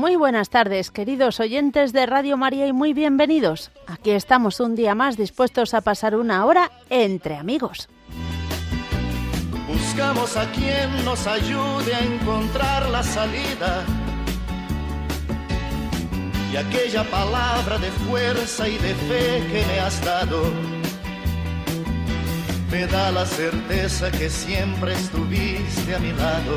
Muy buenas tardes, queridos oyentes de Radio María y muy bienvenidos. Aquí estamos un día más dispuestos a pasar una hora entre amigos. Buscamos a quien nos ayude a encontrar la salida. Y aquella palabra de fuerza y de fe que me has dado me da la certeza que siempre estuviste a mi lado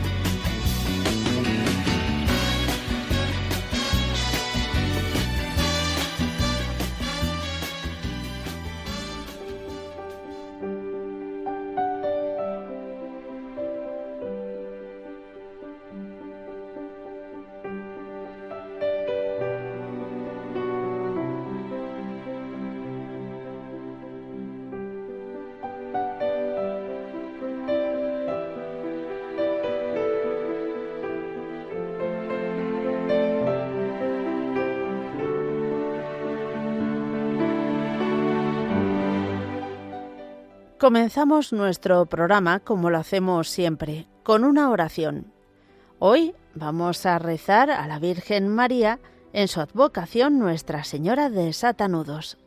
Comenzamos nuestro programa, como lo hacemos siempre, con una oración. Hoy vamos a rezar a la Virgen María en su advocación Nuestra Señora de Satanudos.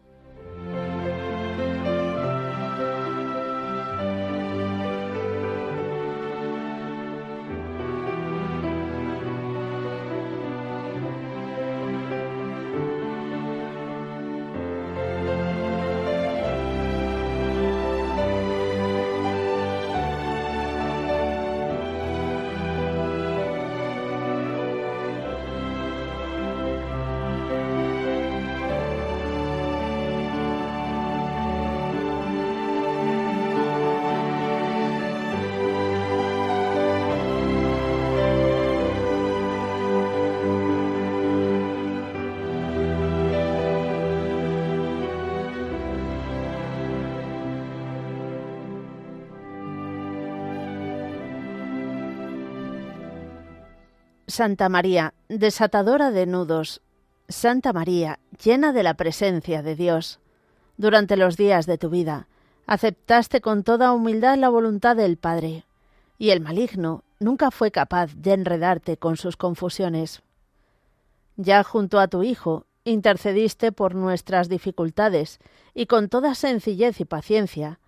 Santa María, desatadora de nudos, Santa María, llena de la presencia de Dios, durante los días de tu vida, aceptaste con toda humildad la voluntad del Padre, y el maligno nunca fue capaz de enredarte con sus confusiones. Ya junto a tu Hijo, intercediste por nuestras dificultades, y con toda sencillez y paciencia,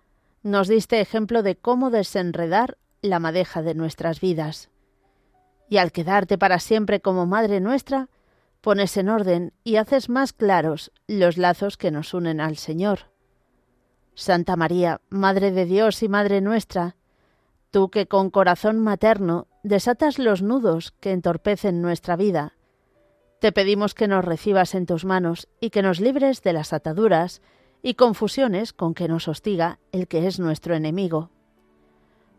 nos diste ejemplo de cómo desenredar la madeja de nuestras vidas y al quedarte para siempre como Madre nuestra, pones en orden y haces más claros los lazos que nos unen al Señor. Santa María, Madre de Dios y Madre nuestra, tú que con corazón materno desatas los nudos que entorpecen nuestra vida, te pedimos que nos recibas en tus manos y que nos libres de las ataduras y confusiones con que nos hostiga el que es nuestro enemigo.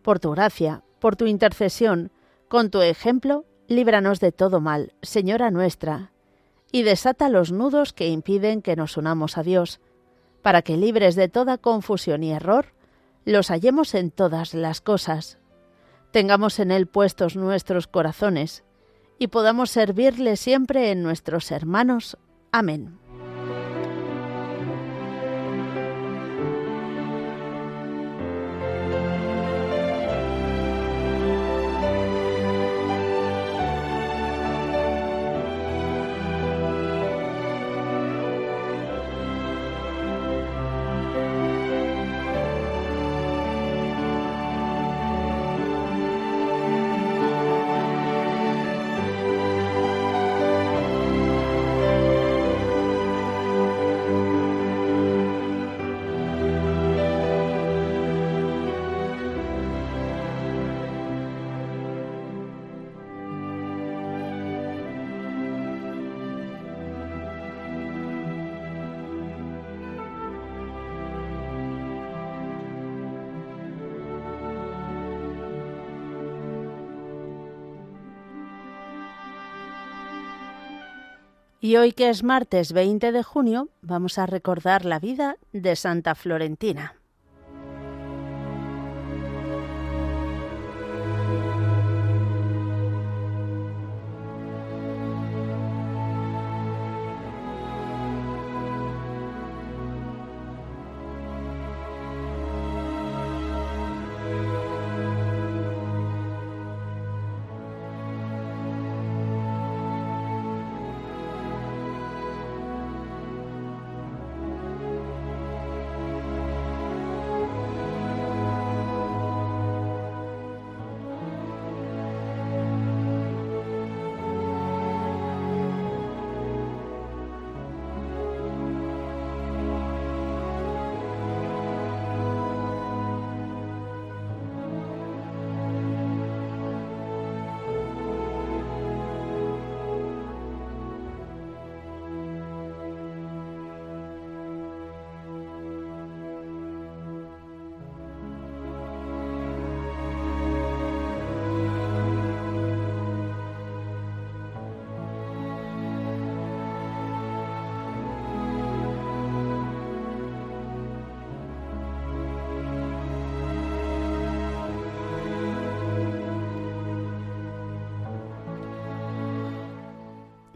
Por tu gracia, por tu intercesión, con tu ejemplo, líbranos de todo mal, Señora nuestra, y desata los nudos que impiden que nos unamos a Dios, para que libres de toda confusión y error, los hallemos en todas las cosas. Tengamos en Él puestos nuestros corazones, y podamos servirle siempre en nuestros hermanos. Amén. Y hoy que es martes 20 de junio, vamos a recordar la vida de Santa Florentina.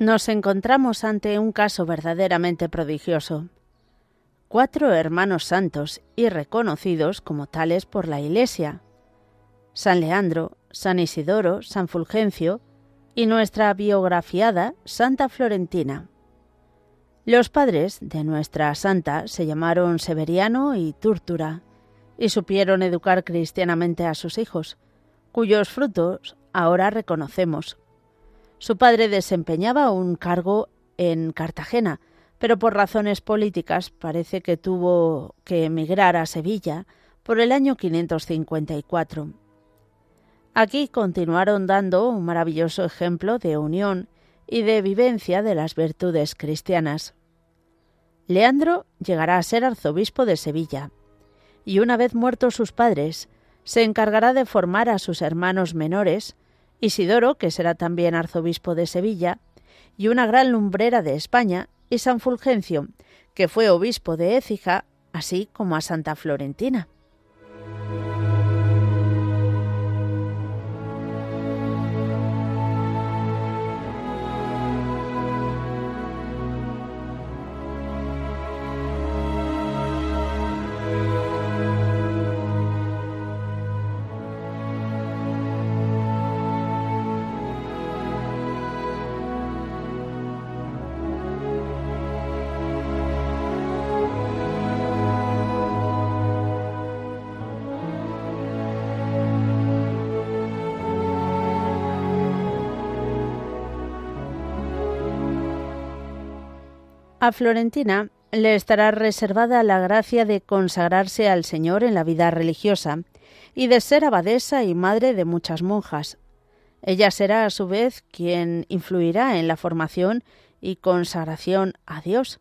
Nos encontramos ante un caso verdaderamente prodigioso. Cuatro hermanos santos y reconocidos como tales por la Iglesia. San Leandro, San Isidoro, San Fulgencio y nuestra biografiada Santa Florentina. Los padres de nuestra santa se llamaron Severiano y Túrtura y supieron educar cristianamente a sus hijos, cuyos frutos ahora reconocemos. Su padre desempeñaba un cargo en Cartagena, pero por razones políticas parece que tuvo que emigrar a Sevilla por el año 554. Aquí continuaron dando un maravilloso ejemplo de unión y de vivencia de las virtudes cristianas. Leandro llegará a ser arzobispo de Sevilla, y una vez muertos sus padres, se encargará de formar a sus hermanos menores Isidoro, que será también arzobispo de Sevilla, y una gran lumbrera de España, y San Fulgencio, que fue obispo de Écija, así como a Santa Florentina. A Florentina le estará reservada la gracia de consagrarse al Señor en la vida religiosa y de ser abadesa y madre de muchas monjas. Ella será a su vez quien influirá en la formación y consagración a Dios.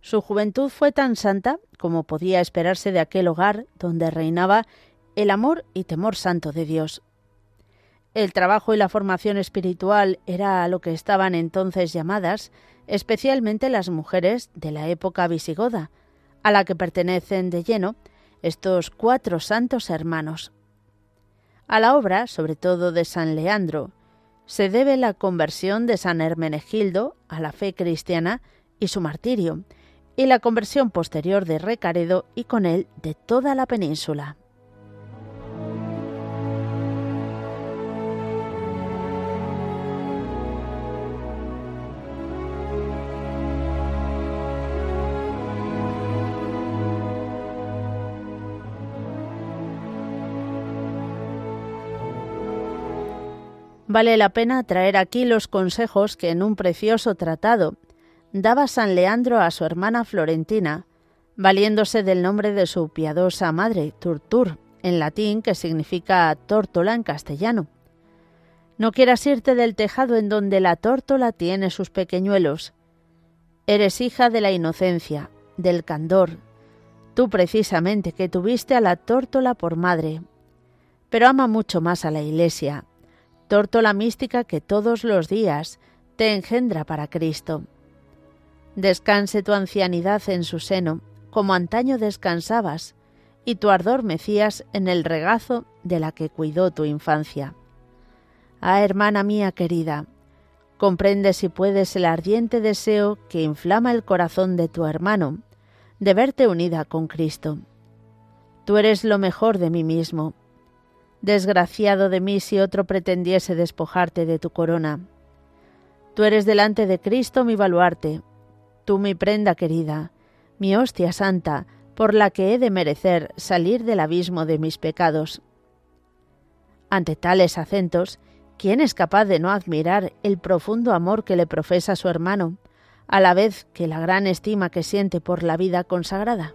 Su juventud fue tan santa como podía esperarse de aquel hogar donde reinaba el amor y temor santo de Dios. El trabajo y la formación espiritual era a lo que estaban entonces llamadas especialmente las mujeres de la época visigoda, a la que pertenecen de lleno estos cuatro santos hermanos. A la obra, sobre todo de San Leandro, se debe la conversión de San Hermenegildo a la fe cristiana y su martirio, y la conversión posterior de Recaredo y con él de toda la península. Vale la pena traer aquí los consejos que en un precioso tratado daba San Leandro a su hermana Florentina, valiéndose del nombre de su piadosa madre, Turtur, en latín, que significa tórtola en castellano. No quieras irte del tejado en donde la tórtola tiene sus pequeñuelos. Eres hija de la inocencia, del candor, tú precisamente que tuviste a la tórtola por madre. Pero ama mucho más a la Iglesia, tórtola mística que todos los días te engendra para Cristo. Descanse tu ancianidad en su seno, como antaño descansabas, y tu ardor mecías en el regazo de la que cuidó tu infancia. Ah, hermana mía querida, comprende si puedes el ardiente deseo que inflama el corazón de tu hermano, de verte unida con Cristo. Tú eres lo mejor de mí mismo. Desgraciado de mí si otro pretendiese despojarte de tu corona. Tú eres delante de Cristo mi baluarte, tú mi prenda querida, mi hostia santa, por la que he de merecer salir del abismo de mis pecados. Ante tales acentos, ¿quién es capaz de no admirar el profundo amor que le profesa su hermano, a la vez que la gran estima que siente por la vida consagrada?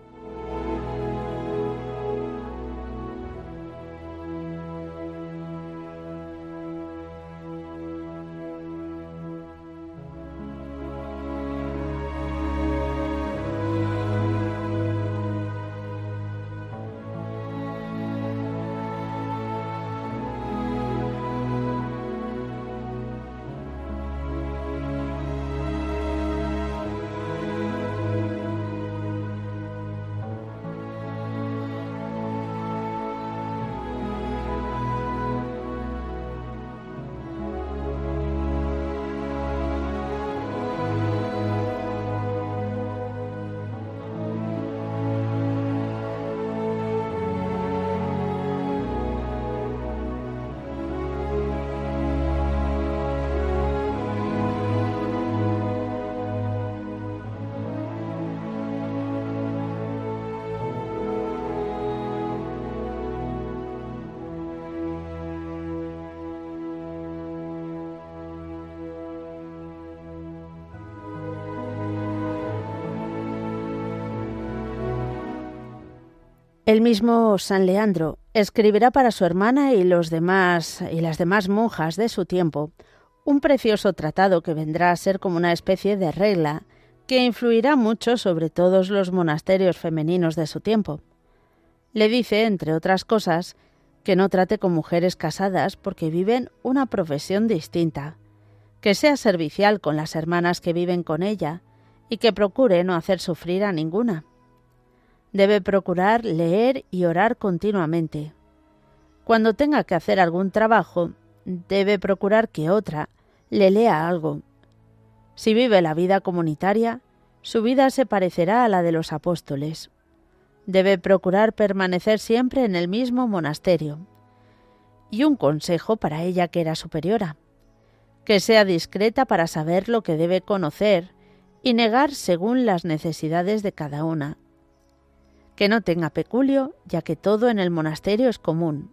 El mismo San Leandro escribirá para su hermana y los demás y las demás monjas de su tiempo un precioso tratado que vendrá a ser como una especie de regla que influirá mucho sobre todos los monasterios femeninos de su tiempo. Le dice, entre otras cosas, que no trate con mujeres casadas porque viven una profesión distinta, que sea servicial con las hermanas que viven con ella y que procure no hacer sufrir a ninguna. Debe procurar leer y orar continuamente. Cuando tenga que hacer algún trabajo, debe procurar que otra le lea algo. Si vive la vida comunitaria, su vida se parecerá a la de los apóstoles. Debe procurar permanecer siempre en el mismo monasterio. Y un consejo para ella que era superiora. Que sea discreta para saber lo que debe conocer y negar según las necesidades de cada una que no tenga peculio, ya que todo en el monasterio es común.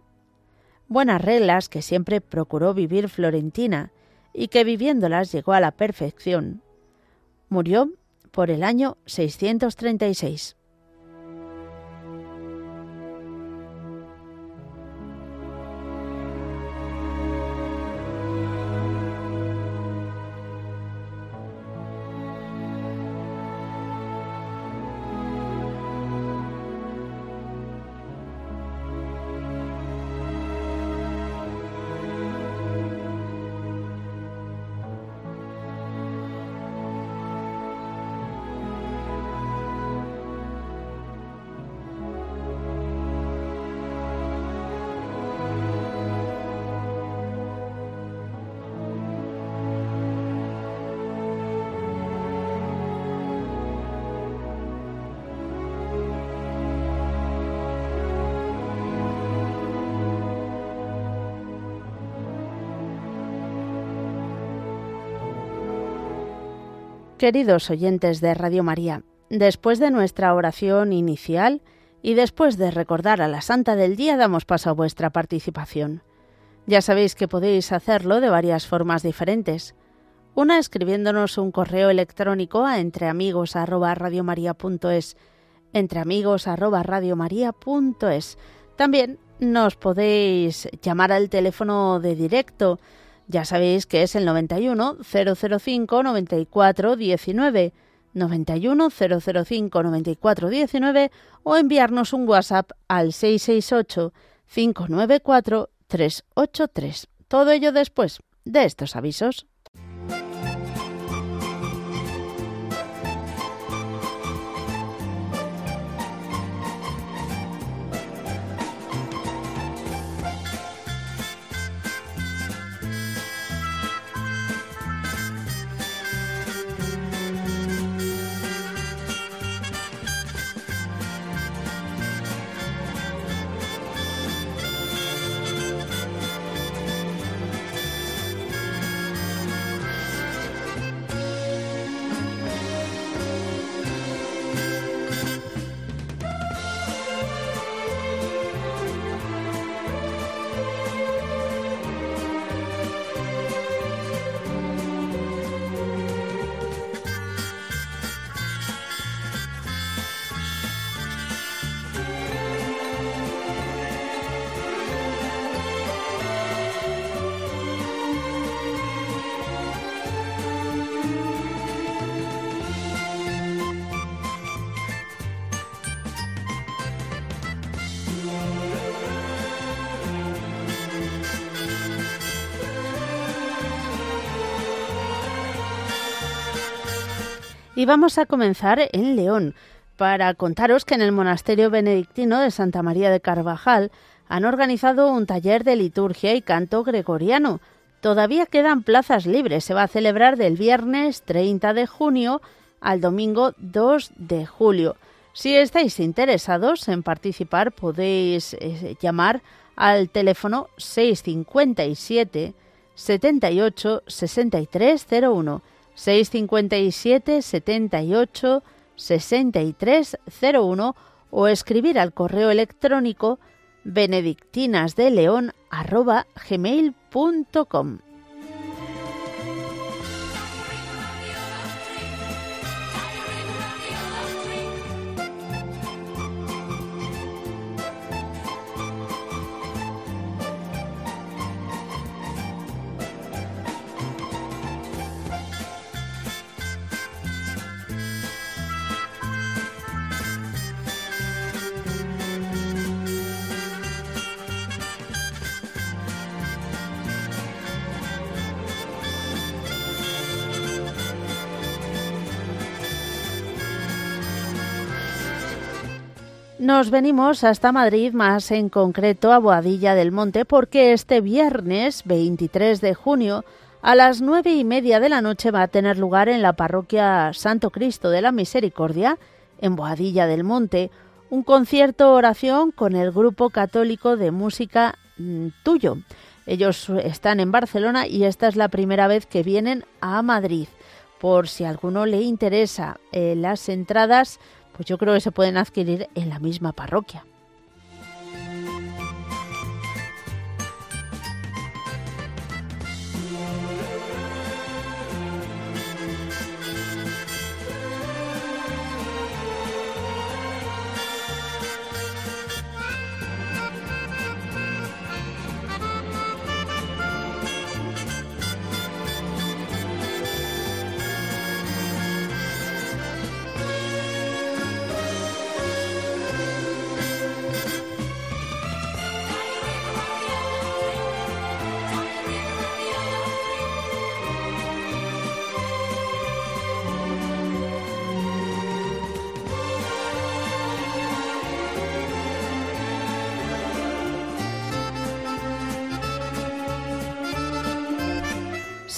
Buenas reglas que siempre procuró vivir Florentina y que viviéndolas llegó a la perfección. Murió por el año 636. Queridos oyentes de Radio María, después de nuestra oración inicial y después de recordar a la Santa del Día, damos paso a vuestra participación. Ya sabéis que podéis hacerlo de varias formas diferentes. Una escribiéndonos un correo electrónico a entreamigos@radiomaria.es, entreamigos@radiomaria.es. También nos podéis llamar al teléfono de directo ya sabéis que es el 91 005 94 19, 91 005 94 19 o enviarnos un WhatsApp al 668 594 383. Todo ello después de estos avisos. Y vamos a comenzar en León para contaros que en el monasterio benedictino de Santa María de Carvajal han organizado un taller de liturgia y canto gregoriano. Todavía quedan plazas libres. Se va a celebrar del viernes 30 de junio al domingo 2 de julio. Si estáis interesados en participar, podéis eh, llamar al teléfono 657 78 6301 657 78 6301 o escribir al correo electrónico benedictinasdeleon@gmail.com. Nos venimos hasta Madrid, más en concreto a Boadilla del Monte, porque este viernes 23 de junio a las nueve y media de la noche va a tener lugar en la parroquia Santo Cristo de la Misericordia, en Boadilla del Monte, un concierto oración con el grupo católico de música mm, Tuyo. Ellos están en Barcelona y esta es la primera vez que vienen a Madrid. Por si alguno le interesa eh, las entradas, pues yo creo que se pueden adquirir en la misma parroquia.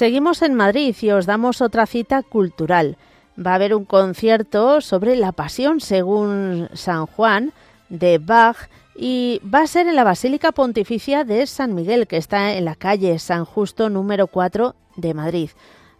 Seguimos en Madrid y os damos otra cita cultural. Va a haber un concierto sobre la Pasión según San Juan de Bach y va a ser en la Basílica Pontificia de San Miguel, que está en la calle San Justo número 4 de Madrid.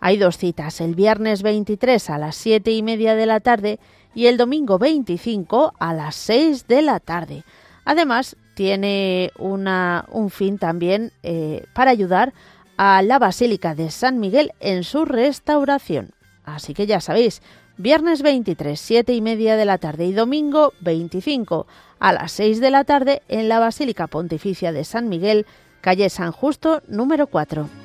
Hay dos citas, el viernes 23 a las 7 y media de la tarde y el domingo 25 a las 6 de la tarde. Además, tiene una, un fin también eh, para ayudar a la Basílica de San Miguel en su restauración. Así que ya sabéis, viernes 23, 7 y media de la tarde y domingo 25 a las 6 de la tarde en la Basílica Pontificia de San Miguel, calle San Justo número 4.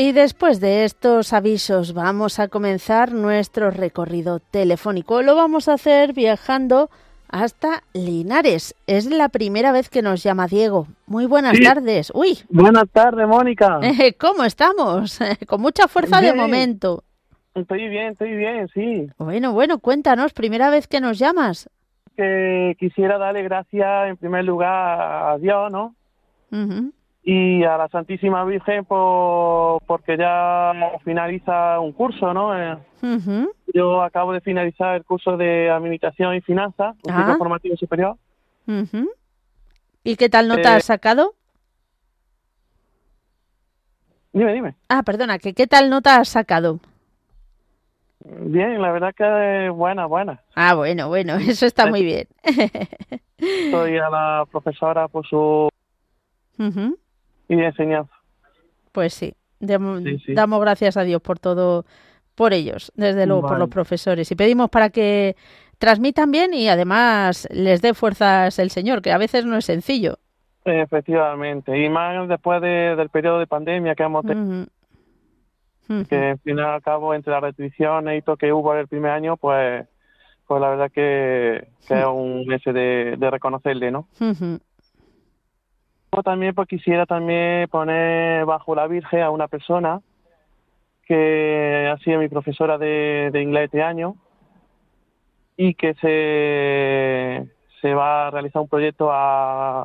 Y después de estos avisos vamos a comenzar nuestro recorrido telefónico. Lo vamos a hacer viajando hasta Linares. Es la primera vez que nos llama Diego. Muy buenas tardes. Uy. Buenas tardes, Mónica. ¿Cómo estamos? Con mucha fuerza de momento. Estoy bien, estoy bien, sí. Bueno, bueno, cuéntanos, primera vez que nos llamas. Que quisiera darle gracias en primer lugar a Dios, ¿no? Y a la Santísima Virgen por, porque ya finaliza un curso, ¿no? Eh, yo acabo de finalizar el curso de Administración y Finanzas, un curso formativo superior. ¿Y qué tal nota has eh, sacado? Dime, dime. Ah, perdona, ¿qué tal nota has sacado? Bien, la verdad que buena, buena. Ah, bueno, bueno, eso está muy bien. Estoy a la profesora por su y enseñanza. Pues sí. Damos gracias a Dios por todo, por ellos, desde luego, por los profesores. Y pedimos para que transmitan bien y además les dé fuerzas el Señor, que a veces no es sencillo. Efectivamente, y más después del periodo de pandemia que hemos tenido. Que al fin y al cabo, entre las restricciones y todo que hubo el primer año, pues, pues la verdad que, es un mes de, reconocerle, ¿no? También pues quisiera también poner bajo la Virgen a una persona que ha sido mi profesora de, inglés este año y que se, se va a realizar un proyecto a,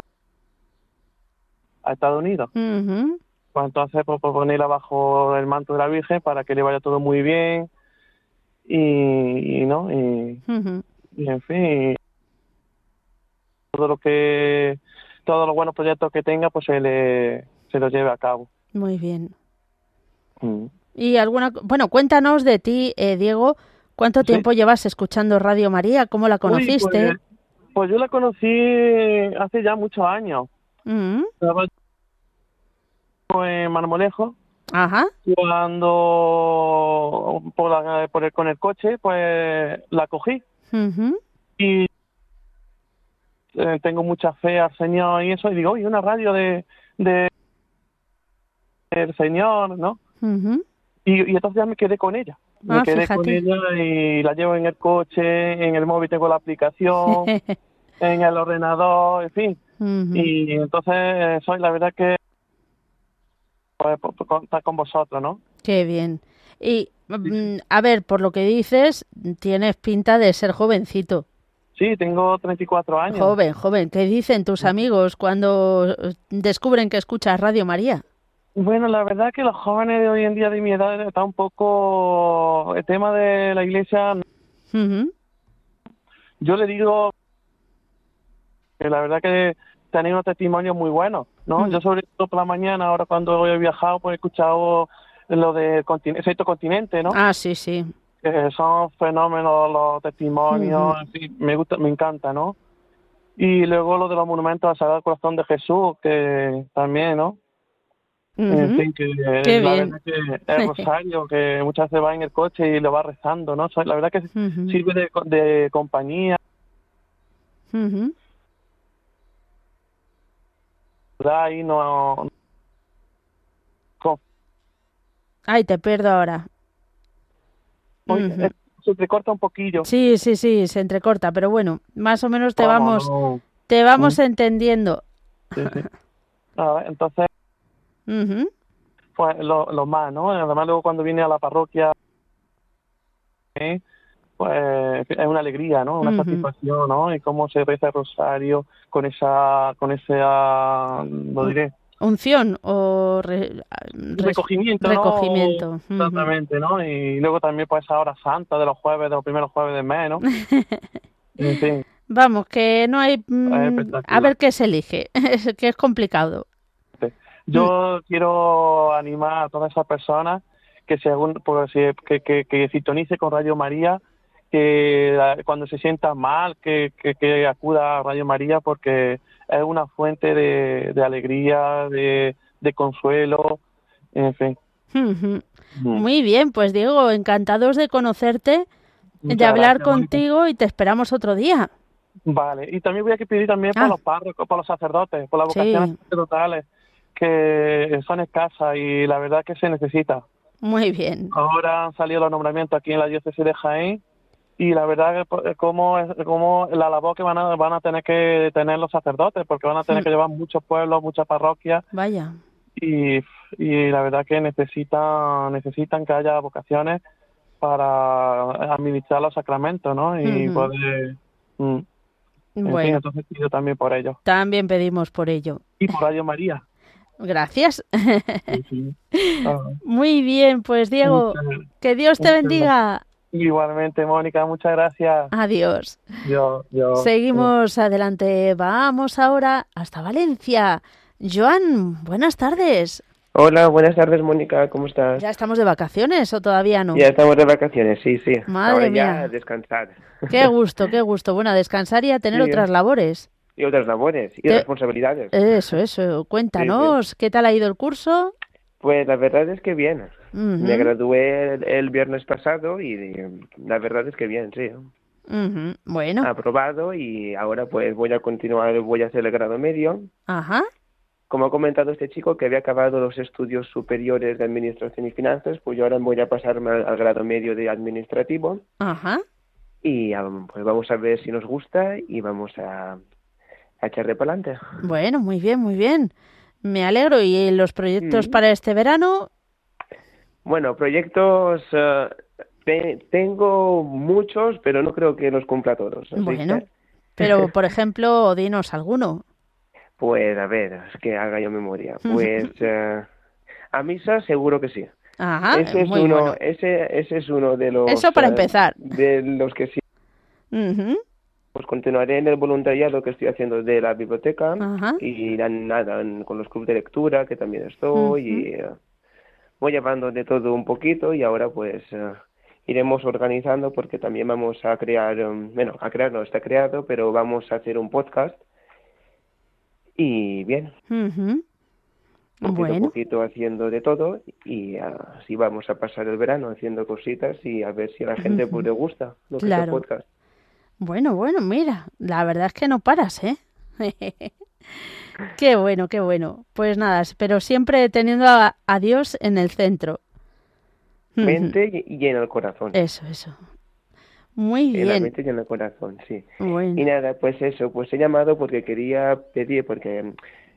a Estados Unidos. Pues entonces pues, ponerla bajo el manto de la Virgen para que le vaya todo muy bien y, no y, y en fin todo lo que todos los buenos proyectos que tenga, pues se, le, se los lleve a cabo. Muy bien. Mm. Y alguna, bueno, cuéntanos de ti, eh, Diego, ¿cuánto tiempo llevas escuchando Radio María? ¿Cómo la conociste? Pues, pues, yo la conocí hace ya muchos años. Mm. en Marmolejo. Ajá. Cuando por, la, por el, con el coche, pues la cogí. Y eh, tengo mucha fe al Señor y eso, y digo, oye, una radio de, de el Señor, ¿no? y, y, entonces ya me quedé con ella. Me ah, quedé con ella y la llevo en el coche, en el móvil tengo la aplicación, en el ordenador, en fin. Y entonces soy la verdad que pues, está con vosotros, ¿no? Qué bien. Y mm, a ver, por lo que dices, tienes pinta de ser jovencito. Sí, tengo 34 años. Joven, joven. ¿Qué dicen tus amigos cuando descubren que escuchas Radio María? Bueno, la verdad que los jóvenes de hoy en día de mi edad está un poco el tema de la iglesia. Yo le digo que la verdad que tenéis unos testimonios muy buenos, ¿no? Yo sobre todo por la mañana, ahora cuando he viajado, pues he escuchado lo de sexto continente, ¿no? Ah, sí, sí son fenómenos los testimonios, me gusta, me encanta, ¿no? Y luego lo de los monumentos al Sagrado Corazón de Jesús, que también, ¿no? En fin, que, la que el rosario, que muchas veces va en el coche y lo va rezando, ¿no? La verdad que sirve de, de compañía. Ahí no... Ay, te pierdo ahora. Se entrecorta un poquillo. Sí, sí, sí, se entrecorta, pero bueno, más o menos te vamos, te vamos entendiendo. entonces, pues lo, más, ¿no? Además luego cuando viene a la parroquia, ¿eh? pues es una alegría, ¿no? Una satisfacción, ¿no? Y cómo se reza el rosario con esa, con esa, lo diré, unción o recogimiento, recogimiento. Exactamente, ¿no? Y luego también pues esa hora santa de los jueves, de los primeros jueves de mes, ¿no? en fin. Vamos, que no hay... Mm, a ver qué se elige, que es complicado. Yo quiero animar a todas esas personas que, según, pues, que, que, que sintonice con Radio María, que cuando se sienta mal, que, que, que acuda a Radio María porque es una fuente de, de alegría, de, de, consuelo, en fin. Mm. Muy bien, pues Diego, encantados de conocerte, de hablar contigo y te esperamos otro día. Vale, y también voy a pedir también para ah. los párrocos, para los sacerdotes, por las vocaciones sacerdotales, que son escasas y la verdad que se necesita. Muy bien. Ahora han salido los nombramientos aquí en la diócesis de Jaén y la verdad que pues, como es como la labor que van a van a tener que tener los sacerdotes porque van a tener que llevar muchos pueblos muchas parroquias Vaya. y, y la verdad que necesitan necesitan que haya vocaciones para administrar los sacramentos no y Ujú. poder mm, en fin, Bueno, entonces pido también por ellos también pedimos por ello. y por Radio María Gracias. Sí, sí. Ah, Muy bien, pues Diego, que Dios te bendiga. Igualmente Mónica muchas gracias Adiós. yo yo Seguimos adelante. Vamos ahora hasta Valencia. Joan, buenas tardes. Hola, buenas tardes, Mónica, ¿cómo estás? ¿Ya estamos de vacaciones o todavía no? Ya estamos de vacaciones, sí, sí. Madre Ahora mía. ya a descansar. Qué gusto, qué gusto. Bueno, a descansar y a tener Sí, otras labores. Y otras labores y responsabilidades. Eso, eso. Cuéntanos, ¿qué tal ha ido el curso? Pues la verdad es que bien. Me gradué el, el viernes pasado y la verdad es que bien, sí. Bueno, Aprobado y ahora pues voy a continuar, voy a hacer el grado medio. ajá. Como ha comentado este chico que había acabado los estudios superiores de Administración y Finanzas, pues yo ahora voy a pasarme al, al grado medio de Administrativo Ajá. y pues vamos a ver si nos gusta y vamos a, a echarle para adelante. Bueno, muy bien, muy bien. Me alegro. ¿Y los proyectos Mm. para este verano? Bueno, proyectos eh, te- tengo muchos, pero no creo que los cumpla todos. Bueno, pero por ejemplo, dinos alguno. pues a ver, es que haga yo memoria. Pues eh, a misa seguro que sí. Ajá, ese es muy uno, bueno. ese, ese es uno de los. Eso para eh, empezar. De los que sí. Pues continuaré en el voluntariado que estoy haciendo de la biblioteca Ajá. y na- nada, con los clubes de lectura que también estoy y eh, voy llevando de todo un poquito y ahora pues eh, iremos organizando porque también vamos a crear, um, bueno, a crear no está creado, pero vamos a hacer un podcast y bien, ujú. poquito a Bueno, poquito haciendo de todo y así vamos a pasar el verano haciendo cositas y a ver si a la gente pues le gusta lo que es el podcast. Bueno, bueno, mira, la verdad es que no paras, ¿eh? Qué bueno, qué bueno. Pues nada, pero siempre teniendo a, a Dios en el centro. Mente y, en el corazón. Eso, eso. Muy En la bien. mente y en el corazón, sí. Bueno. Y nada, pues eso, pues he llamado porque quería pedir, porque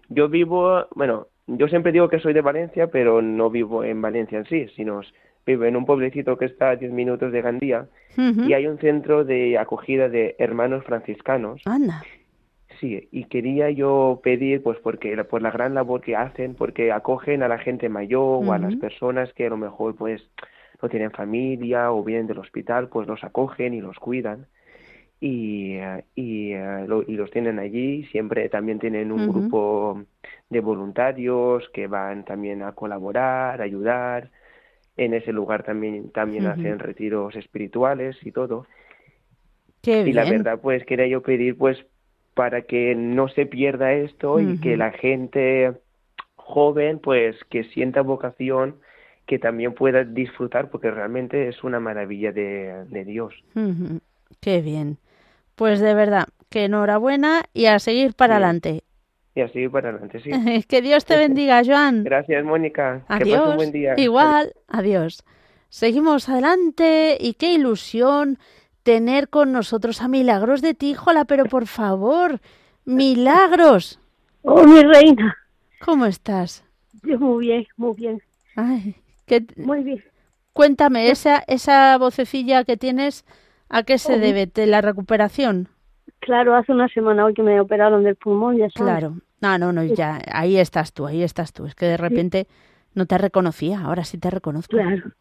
yo vivo, bueno, yo siempre digo que soy de Valencia, pero no vivo en Valencia en sí, sino vivo en un pueblecito que está a 10 minutos de Gandía y hay un centro de acogida de hermanos franciscanos. Anda. Sí, y quería yo pedir, pues porque por la gran labor que hacen, porque acogen a la gente mayor o a las personas que a lo mejor pues no tienen familia o vienen del hospital, pues los acogen y los cuidan y, y, eh, y los tienen allí. Siempre también tienen un grupo de voluntarios que van también a colaborar, a ayudar. En ese lugar también, también hacen retiros espirituales y todo. Qué Y bien. la verdad, pues quería yo pedir, pues, para que no se pierda esto y que la gente joven, pues, que sienta vocación, que también pueda disfrutar, porque realmente es una maravilla de, de Dios. Ujú. Qué bien. Pues de verdad, que enhorabuena y a seguir para adelante. Y así para adelante, sí. que Dios te bendiga, Joan. Gracias, Mónica. Que pases Adiós. un buen día. Igual, adiós. Seguimos adelante y qué ilusión tener con nosotros a Milagros de Tíjola, pero por favor, Milagros, Oh, mi reina. ¿cómo estás? Yo muy bien, muy bien, Ay, que- muy bien. cuéntame, esa, esa vocecilla que tienes, ¿a qué se Oh. debe? ¿De la recuperación? Claro, hace una semana hoy que me operaron del pulmón, ya sabes. Claro. No, no, no, ya, ahí estás tú, ahí estás tú. Es que de repente no te reconocía, ahora sí te reconozco. Claro.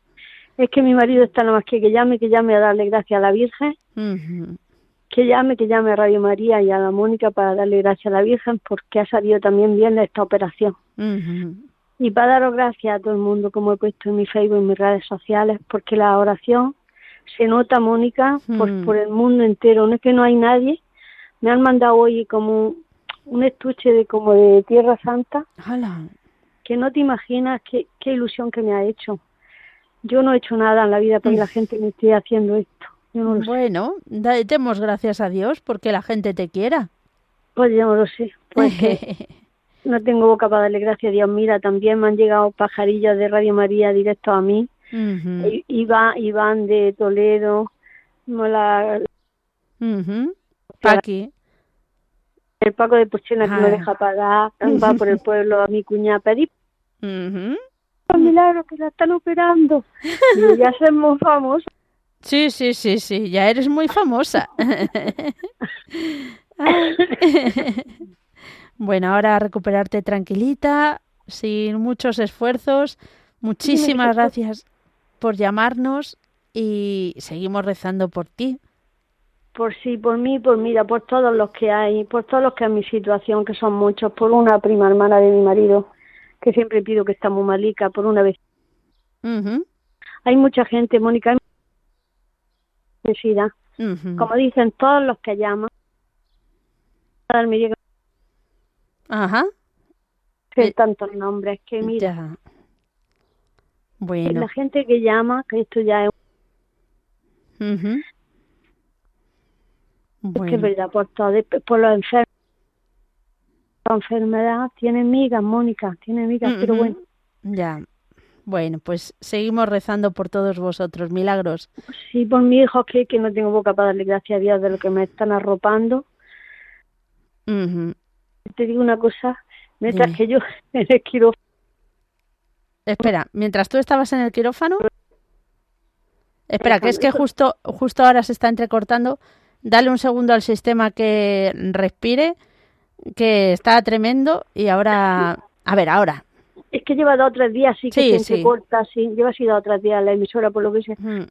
Es que mi marido está nada más que que llame, que llame a darle gracias a la Virgen, que llame, que llame a Radio María y a la Mónica para darle gracias a la Virgen porque ha salido también bien de esta operación. Y para daros gracias a todo el mundo, como he puesto en mi Facebook y en mis redes sociales, porque la oración se nota, Mónica, por, Mm. por el mundo entero. No es que no hay nadie. Me han mandado hoy como un, un estuche de como de Tierra Santa, Hala. que no te imaginas qué, qué ilusión que me ha hecho. Yo no he hecho nada en la vida para que Mm. la gente me esté haciendo esto. Yo no lo sé. Bueno, da- demos gracias a Dios porque la gente te quiera. Pues yo no lo sé. Pues que no tengo boca para darle gracias a Dios. Mira, también me han llegado pajarillos de Radio María directo a mí. Ujú. I- Iván, Iván de Toledo, la, Ujú. Paqui. el Paco de Puchena que me Ah. deja pagar, va por el pueblo a mi cuñada a pedir Ujú. por milagro que la están operando. Y ya somos famosos. Sí, sí, sí, sí, ya eres muy famosa. Bueno, ahora a recuperarte tranquilita, sin muchos esfuerzos. Muchísimas gracias por llamarnos y seguimos rezando por ti. Por sí, por mí, por mira, por todos los que hay, por todos los que en mi situación, que son muchos, por una prima hermana de mi marido, que siempre pido que está muy malica, por una vez. Ujú, Hay mucha gente, Mónica, hay necesidad. Como dicen todos los que llaman, Ajá. ser Eh, tantos nombres que mira, Ya. Bueno. la gente que llama, que esto ya es, ujú. es que es Bueno. verdad, por todo, por los enfermos. La enfermedad tiene migas, Mónica, tiene migas, pero Ujú. bueno, Ya. Bueno, pues seguimos rezando por todos vosotros. Milagros. sí, por mi hijo, que, que no tengo boca para darle gracias a Dios de lo que me están arropando. Ujú. Te digo una cosa, mientras Dime. que yo en el quirófano Espera, mientras tú estabas en el quirófano. Espera, que es que justo, justo ahora se está entrecortando. Dale un segundo al sistema que respire, que está tremendo. Y ahora. A ver, ahora. Es que lleva dos o tres días, así que Sí, se sí. entrecorta, sí. Lleva así dos o tres días la emisora, por lo que sé. Mm.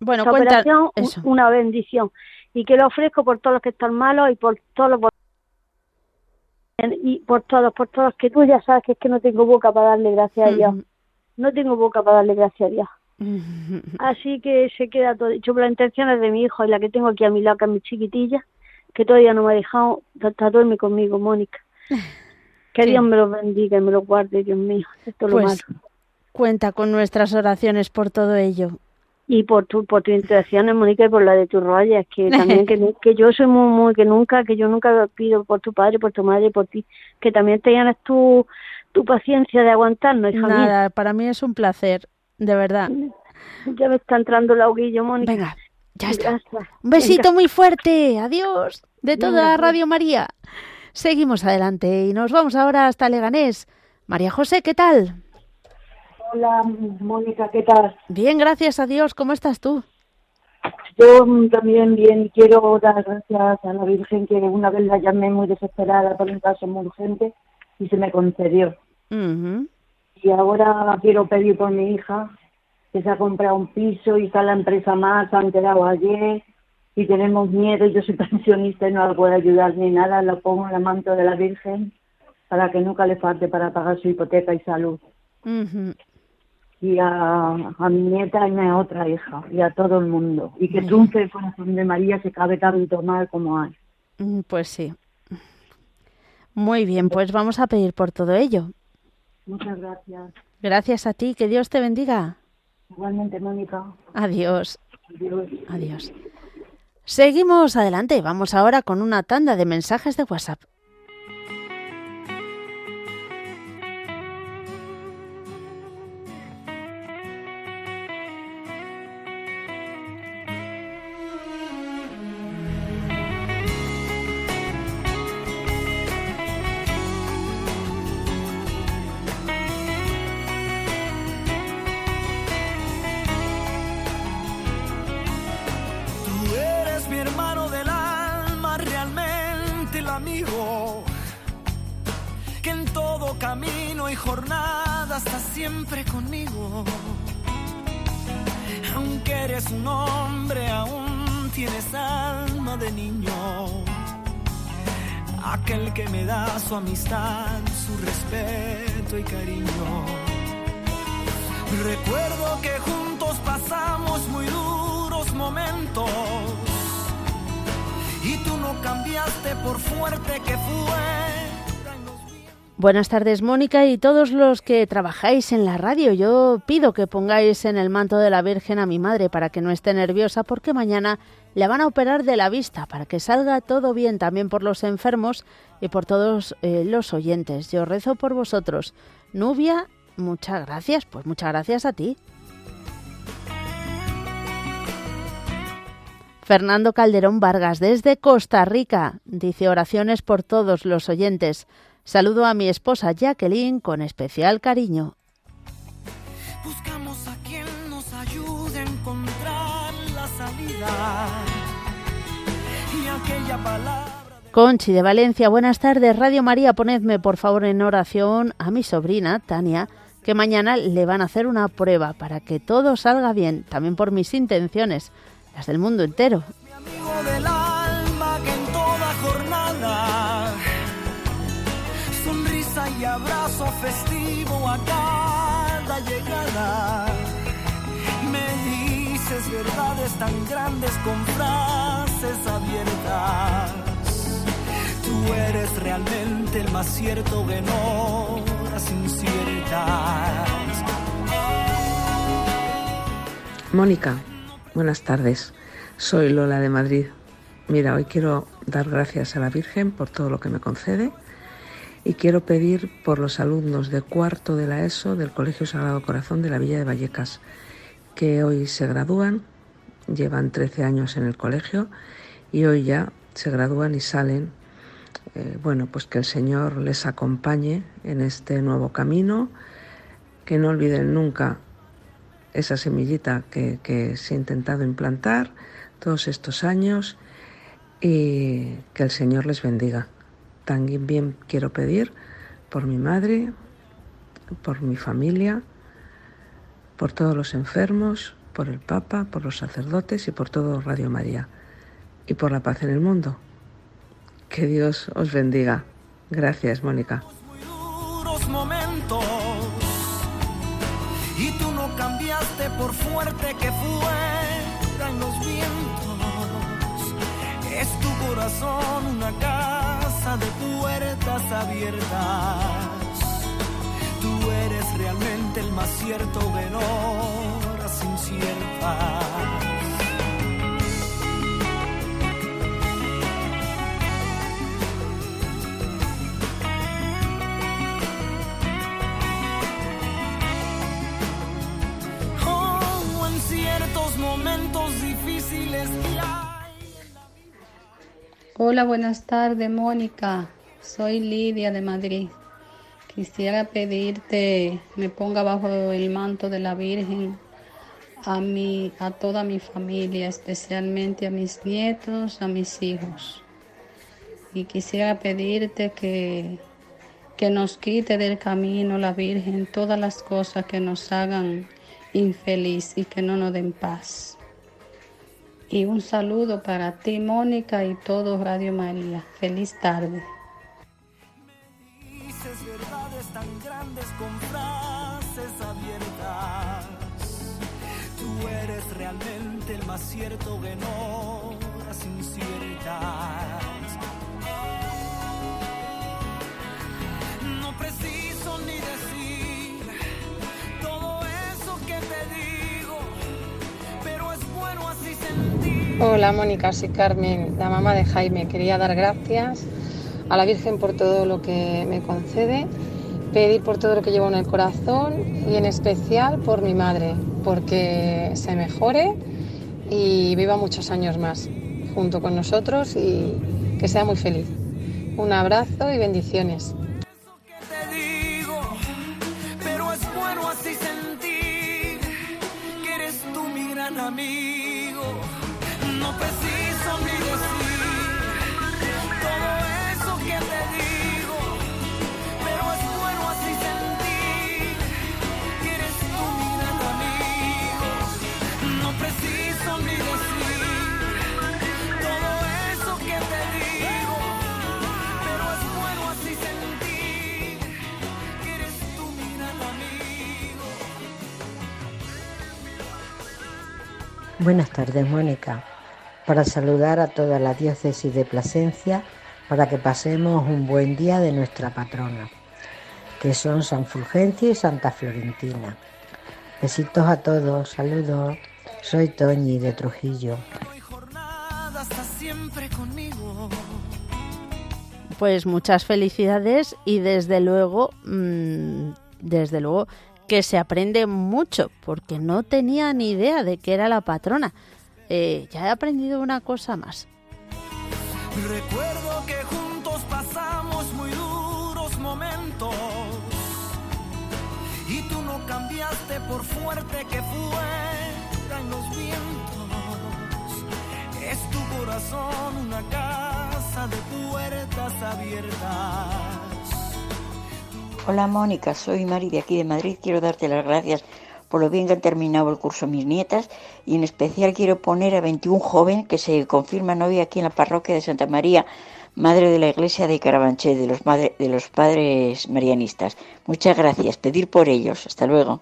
Bueno, Esta cuenta. operación, Eso. una bendición. Y que lo ofrezco por todos los que están malos y por todos los... Y por todos, por todos, que tú ya sabes que es que no tengo boca para darle gracias a Dios. Ujú. No tengo boca para darle gracias a Dios. Así que se queda todo dicho por las intenciones de mi hijo y la que tengo aquí a mi lado, que es mi chiquitilla, que todavía no me ha dejado, hasta duerme conmigo, Mónica. Que Sí. Dios me lo bendiga y me lo guarde, Dios mío. Esto es lo Pues malo. cuenta con nuestras oraciones por todo ello. Y por tu, por tus intenciones, Mónica, y por la de tus rollas, que también, que, que yo soy muy, muy, que nunca, que yo nunca pido por tu padre, por tu madre, por ti, que también tienes tu, tu paciencia de aguantarnos, hija Nada, para mí es un placer, de verdad. Ya me está entrando el ahoguillo, Mónica. Venga, ya está. Gracias. Un besito Venga. muy fuerte. Adiós. De Venga, toda pues. Radio María. Seguimos adelante y nos vamos ahora hasta Leganés. María José, ¿qué tal? Hola, Mónica, ¿qué tal? Bien, gracias a Dios. ¿Cómo estás tú? Yo también bien quiero dar gracias a la Virgen que una vez la llamé muy desesperada por un caso muy urgente y se me concedió. Y ahora quiero pedir por mi hija que se ha comprado un piso y está la empresa más, han quedado ayer y tenemos miedo. Yo soy pensionista y no la puedo ayudar ni nada. Lo pongo en la manto de la Virgen para que nunca le falte para pagar su hipoteca y salud. Y a, a mi nieta y a mi otra hija y a todo el mundo. Y que triunfe el corazón de María se cabe tanto mal como hay. Mm, Pues sí. Muy bien, pues vamos a pedir por todo ello. Muchas gracias. Gracias a ti, que Dios te bendiga. Igualmente, Mónica. Adiós. Adiós. Adiós. Seguimos adelante. Vamos ahora con una tanda de mensajes de WhatsApp. Jornada está siempre conmigo. Aunque eres un hombre, aún tienes alma de niño. Aquel que me da su amistad, su respeto y cariño. Recuerdo que juntos pasamos muy duros momentos y tú no cambiaste por fuerte que fue. Buenas tardes, Mónica, y todos los que trabajáis en la radio. Yo pido que pongáis en el manto de la Virgen a mi madre para que no esté nerviosa porque mañana le van a operar de la vista para que salga todo bien también por los enfermos y por todos eh, los oyentes. Yo rezo por vosotros. Nubia, muchas gracias. Pues muchas gracias a ti. Fernando Calderón Vargas desde Costa Rica dice oraciones por todos los oyentes. Saludo a mi esposa Jacqueline con especial cariño. Buscamos a quien nos ayude a encontrar la salida. Y aquella palabra. Conchi de Valencia, buenas tardes. Radio María, ponedme por favor en oración a mi sobrina Tania, que mañana le van a hacer una prueba para que todo salga bien, también por mis intenciones las del mundo entero. Mi amigo festivo a cada llegada. Me dices verdades tan grandes con frases abiertas. Tú eres realmente el más cierto que no las inciertas. Mónica, Buenas tardes, soy Lola de Madrid. Mira, hoy quiero dar gracias a la Virgen por todo lo que me concede y quiero pedir por los alumnos de cuarto de la ESO del Colegio Sagrado Corazón de la Villa de Vallecas, que hoy se gradúan, llevan 13 años en el colegio y hoy ya se gradúan y salen. Eh, bueno, pues que el Señor les acompañe en este nuevo camino, que no olviden nunca esa semillita que, se ha intentado implantar todos estos años y que el Señor les bendiga. También quiero pedir por mi madre, por mi familia, por todos los enfermos, por el Papa, por los sacerdotes y por todo Radio María y por la paz en el mundo. Que Dios os bendiga. Gracias, Mónica. por fuerte que fueran los vientos. Es tu corazón una de puertas abiertas. Tú eres realmente el más cierto de horas inciertas. momentos difíciles Hola, buenas tardes, Mónica. Soy Lidia de Madrid. Quisiera pedirte me ponga bajo el manto de la Virgen a mi, a toda mi familia, especialmente a mis nietos, a mis hijos. Y quisiera pedirte que, que nos quite del camino la Virgen todas las cosas que nos hagan infeliz y que no nos den paz. Y un saludo para ti, Mónica, y todo Radio María. Feliz tarde. Dices verdades tan grandes con frases abiertas. Tú eres realmente el más cierto que no las inciertas. No preciso ni decir Hola Mónica, soy Carmen, la mamá de Jaime. Quería dar gracias a la Virgen por todo lo que me concede, pedir por todo lo que llevo en el corazón y en especial por mi madre, porque se mejore y viva muchos años más junto con nosotros y que sea muy feliz. Un abrazo y bendiciones. Preciso ni decir todo eso que te digo, pero es bueno así sentir que eres tú mi gran amigo. No preciso ni decir todo eso que te digo, pero es bueno así sentir que eres tú mi gran amigo. Buenas tardes, Mónica para saludar a toda la diócesis de Plasencia para que pasemos un buen día de nuestra patrona, que son San Fulgencio y Santa Florentina. Besitos a todos, saludos. Soy Toñi de Trujillo. Pues muchas felicidades y desde luego, mm, desde luego que se aprende mucho, porque no tenía ni idea de que era la patrona. Eh, ya he aprendido una cosa más. Recuerdo que juntos pasamos muy duros momentos y tú no cambiaste por fuerte que fueran los vientos. Es tu corazón una casa de puertas abiertas. Hola Mónica, soy Mari de aquí de Madrid. Quiero darte las gracias por lo bien que han terminado el curso mis nietas y en especial quiero poner a 21 joven que se confirma novia aquí en la parroquia de Santa María, madre de la iglesia de Carabanchel, de los, de los padres marianistas. Muchas gracias, pedir por ellos. Hasta luego.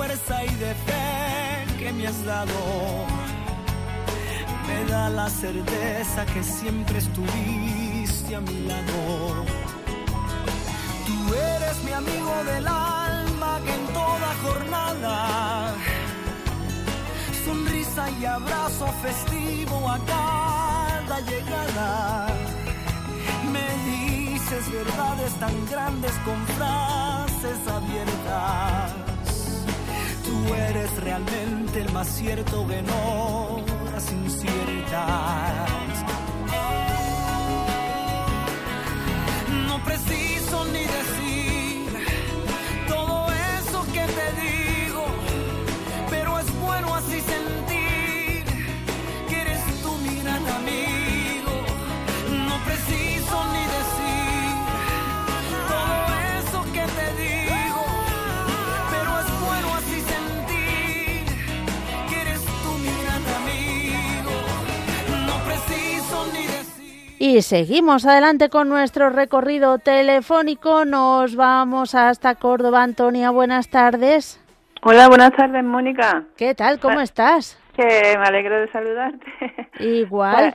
Fuerza y de fe que me has dado, me da la certeza que siempre estuviste a mi lado. Tú eres mi amigo del alma que en toda jornada, sonrisa y abrazo festivo a cada llegada, me dices verdades tan grandes con frases abiertas. Tú eres realmente el más cierto en horas inciertas. No preciso ni decir todo eso que te digo, pero es bueno así sentir Y seguimos adelante con nuestro recorrido telefónico. Nos vamos hasta Córdoba. Antonia, buenas tardes. Hola, buenas tardes, Mónica. ¿Qué tal? ¿Cómo Ah, estás? Que me alegro de saludarte. Igual. Pues,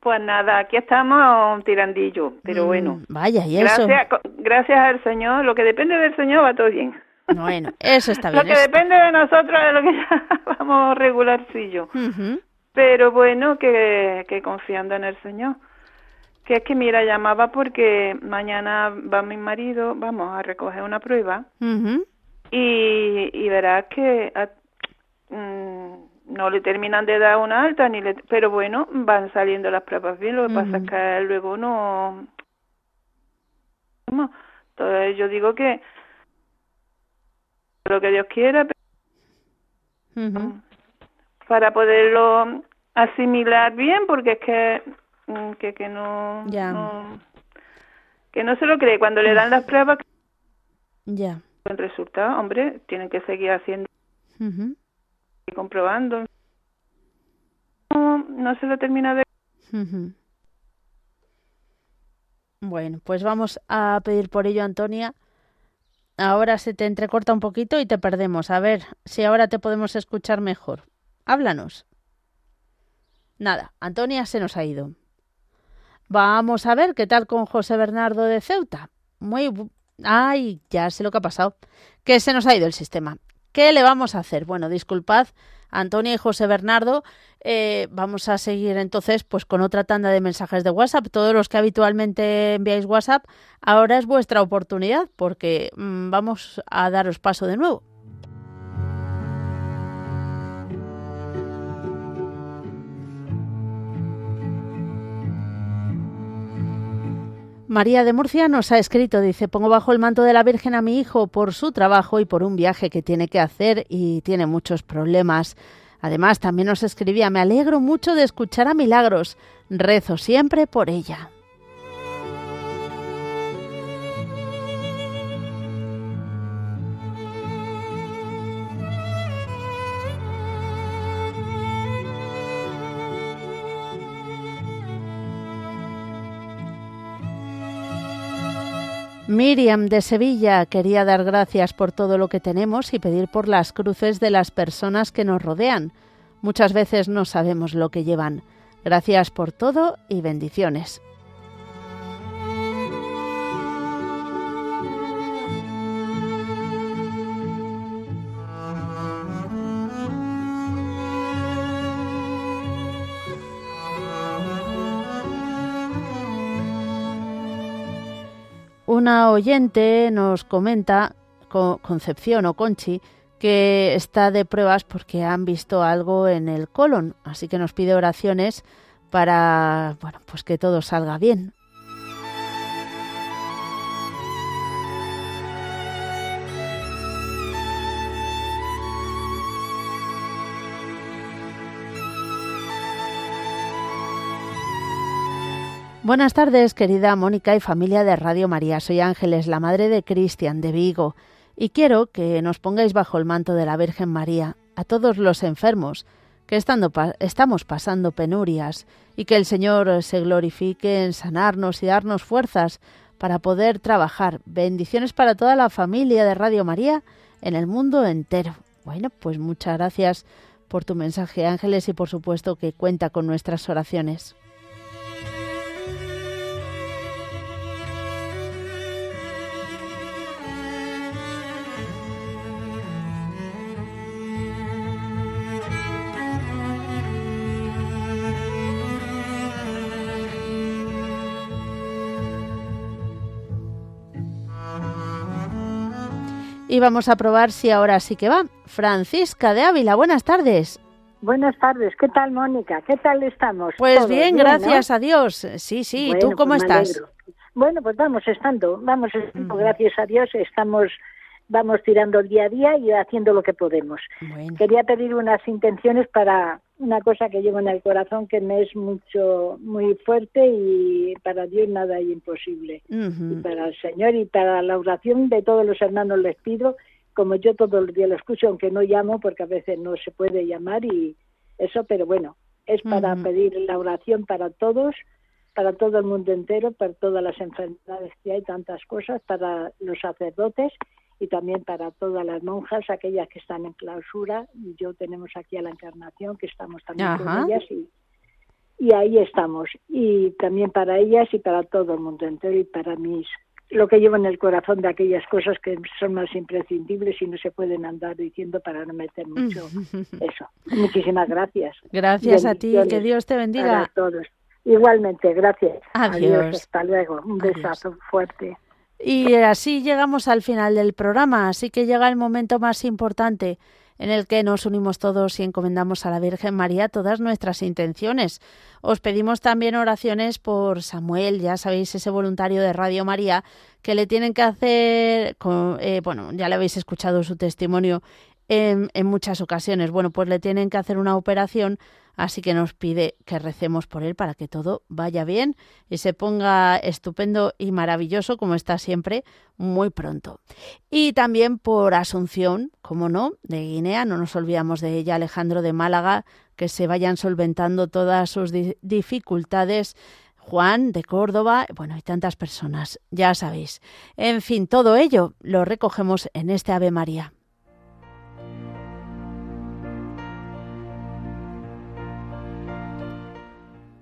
pues nada, aquí estamos un tirandillo, pero Mm, bueno. Vaya, y eso. Gracias, al Señor, lo que depende del Señor va todo bien. Bueno, eso está Lo bien. que eso- depende de nosotros es lo que ya vamos regularcillo. Ujú. Pero bueno, que, que confiando en el Señor. Que es que, mira, llamaba porque mañana va mi marido, vamos a recoger una prueba y, y verás que a- mm, no le terminan de dar una alta, ni le, pero bueno, van saliendo las pruebas bien, lo que pasa es que luego no... Entonces yo digo que lo que Dios quiera Ujú. para poderlo asimilar bien, porque es que que, que no, Ya. no- que no se lo cree cuando le dan las pruebas Ya. el resultado, hombre, tienen que seguir haciendo y comprobando. No, no se lo termina de. Bueno, pues vamos a pedir por ello, Antonia. Ahora se te entrecorta un poquito y te perdemos. A ver si ahora te podemos escuchar mejor. Háblanos. Nada, Antonia se nos ha ido. Vamos a ver qué tal con José Bernardo de Ceuta. Muy... Ay, ya sé lo que ha pasado. Que se nos ha ido el sistema. ¿Qué le vamos a hacer? Bueno, disculpad, Antonia y José Bernardo. eh, vamos a seguir entonces pues con otra tanda de mensajes de WhatsApp. Todos los que habitualmente enviáis WhatsApp, ahora es vuestra oportunidad porque mm, vamos a daros paso de nuevo. María de Murcia nos ha escrito, dice, pongo bajo el manto de la Virgen a mi hijo por su trabajo y por un viaje que tiene que hacer y tiene muchos problemas. Además, también nos escribía, me alegro mucho de escuchar a Milagros, rezo siempre por ella. Miriam de Sevilla quería dar gracias por todo lo que tenemos y pedir por las cruces de las personas que nos rodean. Muchas veces no sabemos lo que llevan. Gracias por todo y bendiciones. Una oyente nos comenta, Concepción o Conchi, que está de pruebas porque han visto algo en el colon, así que nos pide oraciones para, bueno, pues que todo salga bien. Buenas tardes, querida Mónica y familia de Radio María. Soy Ángeles, la madre de Cristian de Vigo, y quiero que nos pongáis bajo el manto de la Virgen María a todos los enfermos que estando estamos pasando penurias y que el Señor se glorifique en sanarnos y darnos fuerzas para poder trabajar. Bendiciones para toda la familia de Radio María en el mundo entero. Bueno, pues muchas gracias por tu mensaje, Ángeles, y por supuesto que cuenta con nuestras oraciones. Y vamos a probar si ahora sí que va. Francisca de Ávila, buenas tardes. Buenas tardes, ¿qué tal Mónica? ¿Qué tal estamos? Pues bien, gracias a Dios. Sí, sí, ¿tú cómo pues estás? Bueno, pues vamos estando, vamos estando, gracias a Dios, estamos vamos tirando el día a día y haciendo lo que podemos. Quería pedir unas intenciones para una cosa que llevo en el corazón que me es mucho, muy fuerte y para Dios nada hay imposible. Y para el Señor y para la oración de todos los hermanos les pido, como yo todos los días lo escucho, aunque no llamo porque a veces no se puede llamar y eso, pero bueno, es para pedir la oración para todos, para todo el mundo entero, para todas las enfermedades que hay, tantas cosas, para los sacerdotes y también para todas las monjas, aquellas que están en clausura. Y yo tenemos aquí a la Encarnación, que estamos también con ellas y, y ahí estamos. Y también para ellas y para todo el mundo entero y para mis lo que llevo en el corazón de aquellas cosas que son más imprescindibles y no se pueden andar diciendo para no meter mucho eso. Muchísimas gracias. Gracias a ti, que Dios te bendiga. A todos. Igualmente, gracias. Adiós. Hasta luego. Un besazo fuerte. Y así llegamos al final del programa, así que llega el momento más importante en el que nos unimos todos y encomendamos a la Virgen María todas nuestras intenciones. Os pedimos también oraciones por Samuel, ya sabéis, ese voluntario de Radio María, que le tienen que hacer, eh, bueno, ya le habéis escuchado su testimonio en, muchas ocasiones. Bueno, pues le tienen que hacer una operación Así que nos pide que recemos por él para que todo vaya bien y se ponga estupendo y maravilloso como está siempre muy pronto. Y también por Asunción, como no, de Guinea, no nos olvidamos de ella, Alejandro de Málaga, que se vayan solventando todas sus dificultades. Juan de Córdoba, bueno, hay tantas personas, ya sabéis. En fin, todo ello lo recogemos en este Ave María.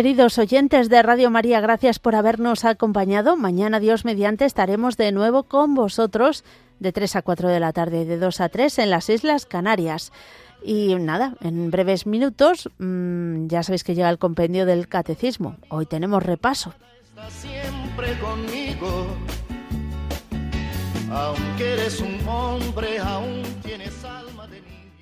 Queridos oyentes de Radio María, gracias por habernos acompañado. Mañana, Dios mediante, estaremos de nuevo con vosotros de 3 a 4 de la tarde, de 2 a 3 en las Islas Canarias. Y nada, en breves minutos mmm, ya sabéis que llega el compendio del catecismo. Hoy tenemos repaso. Está siempre conmigo,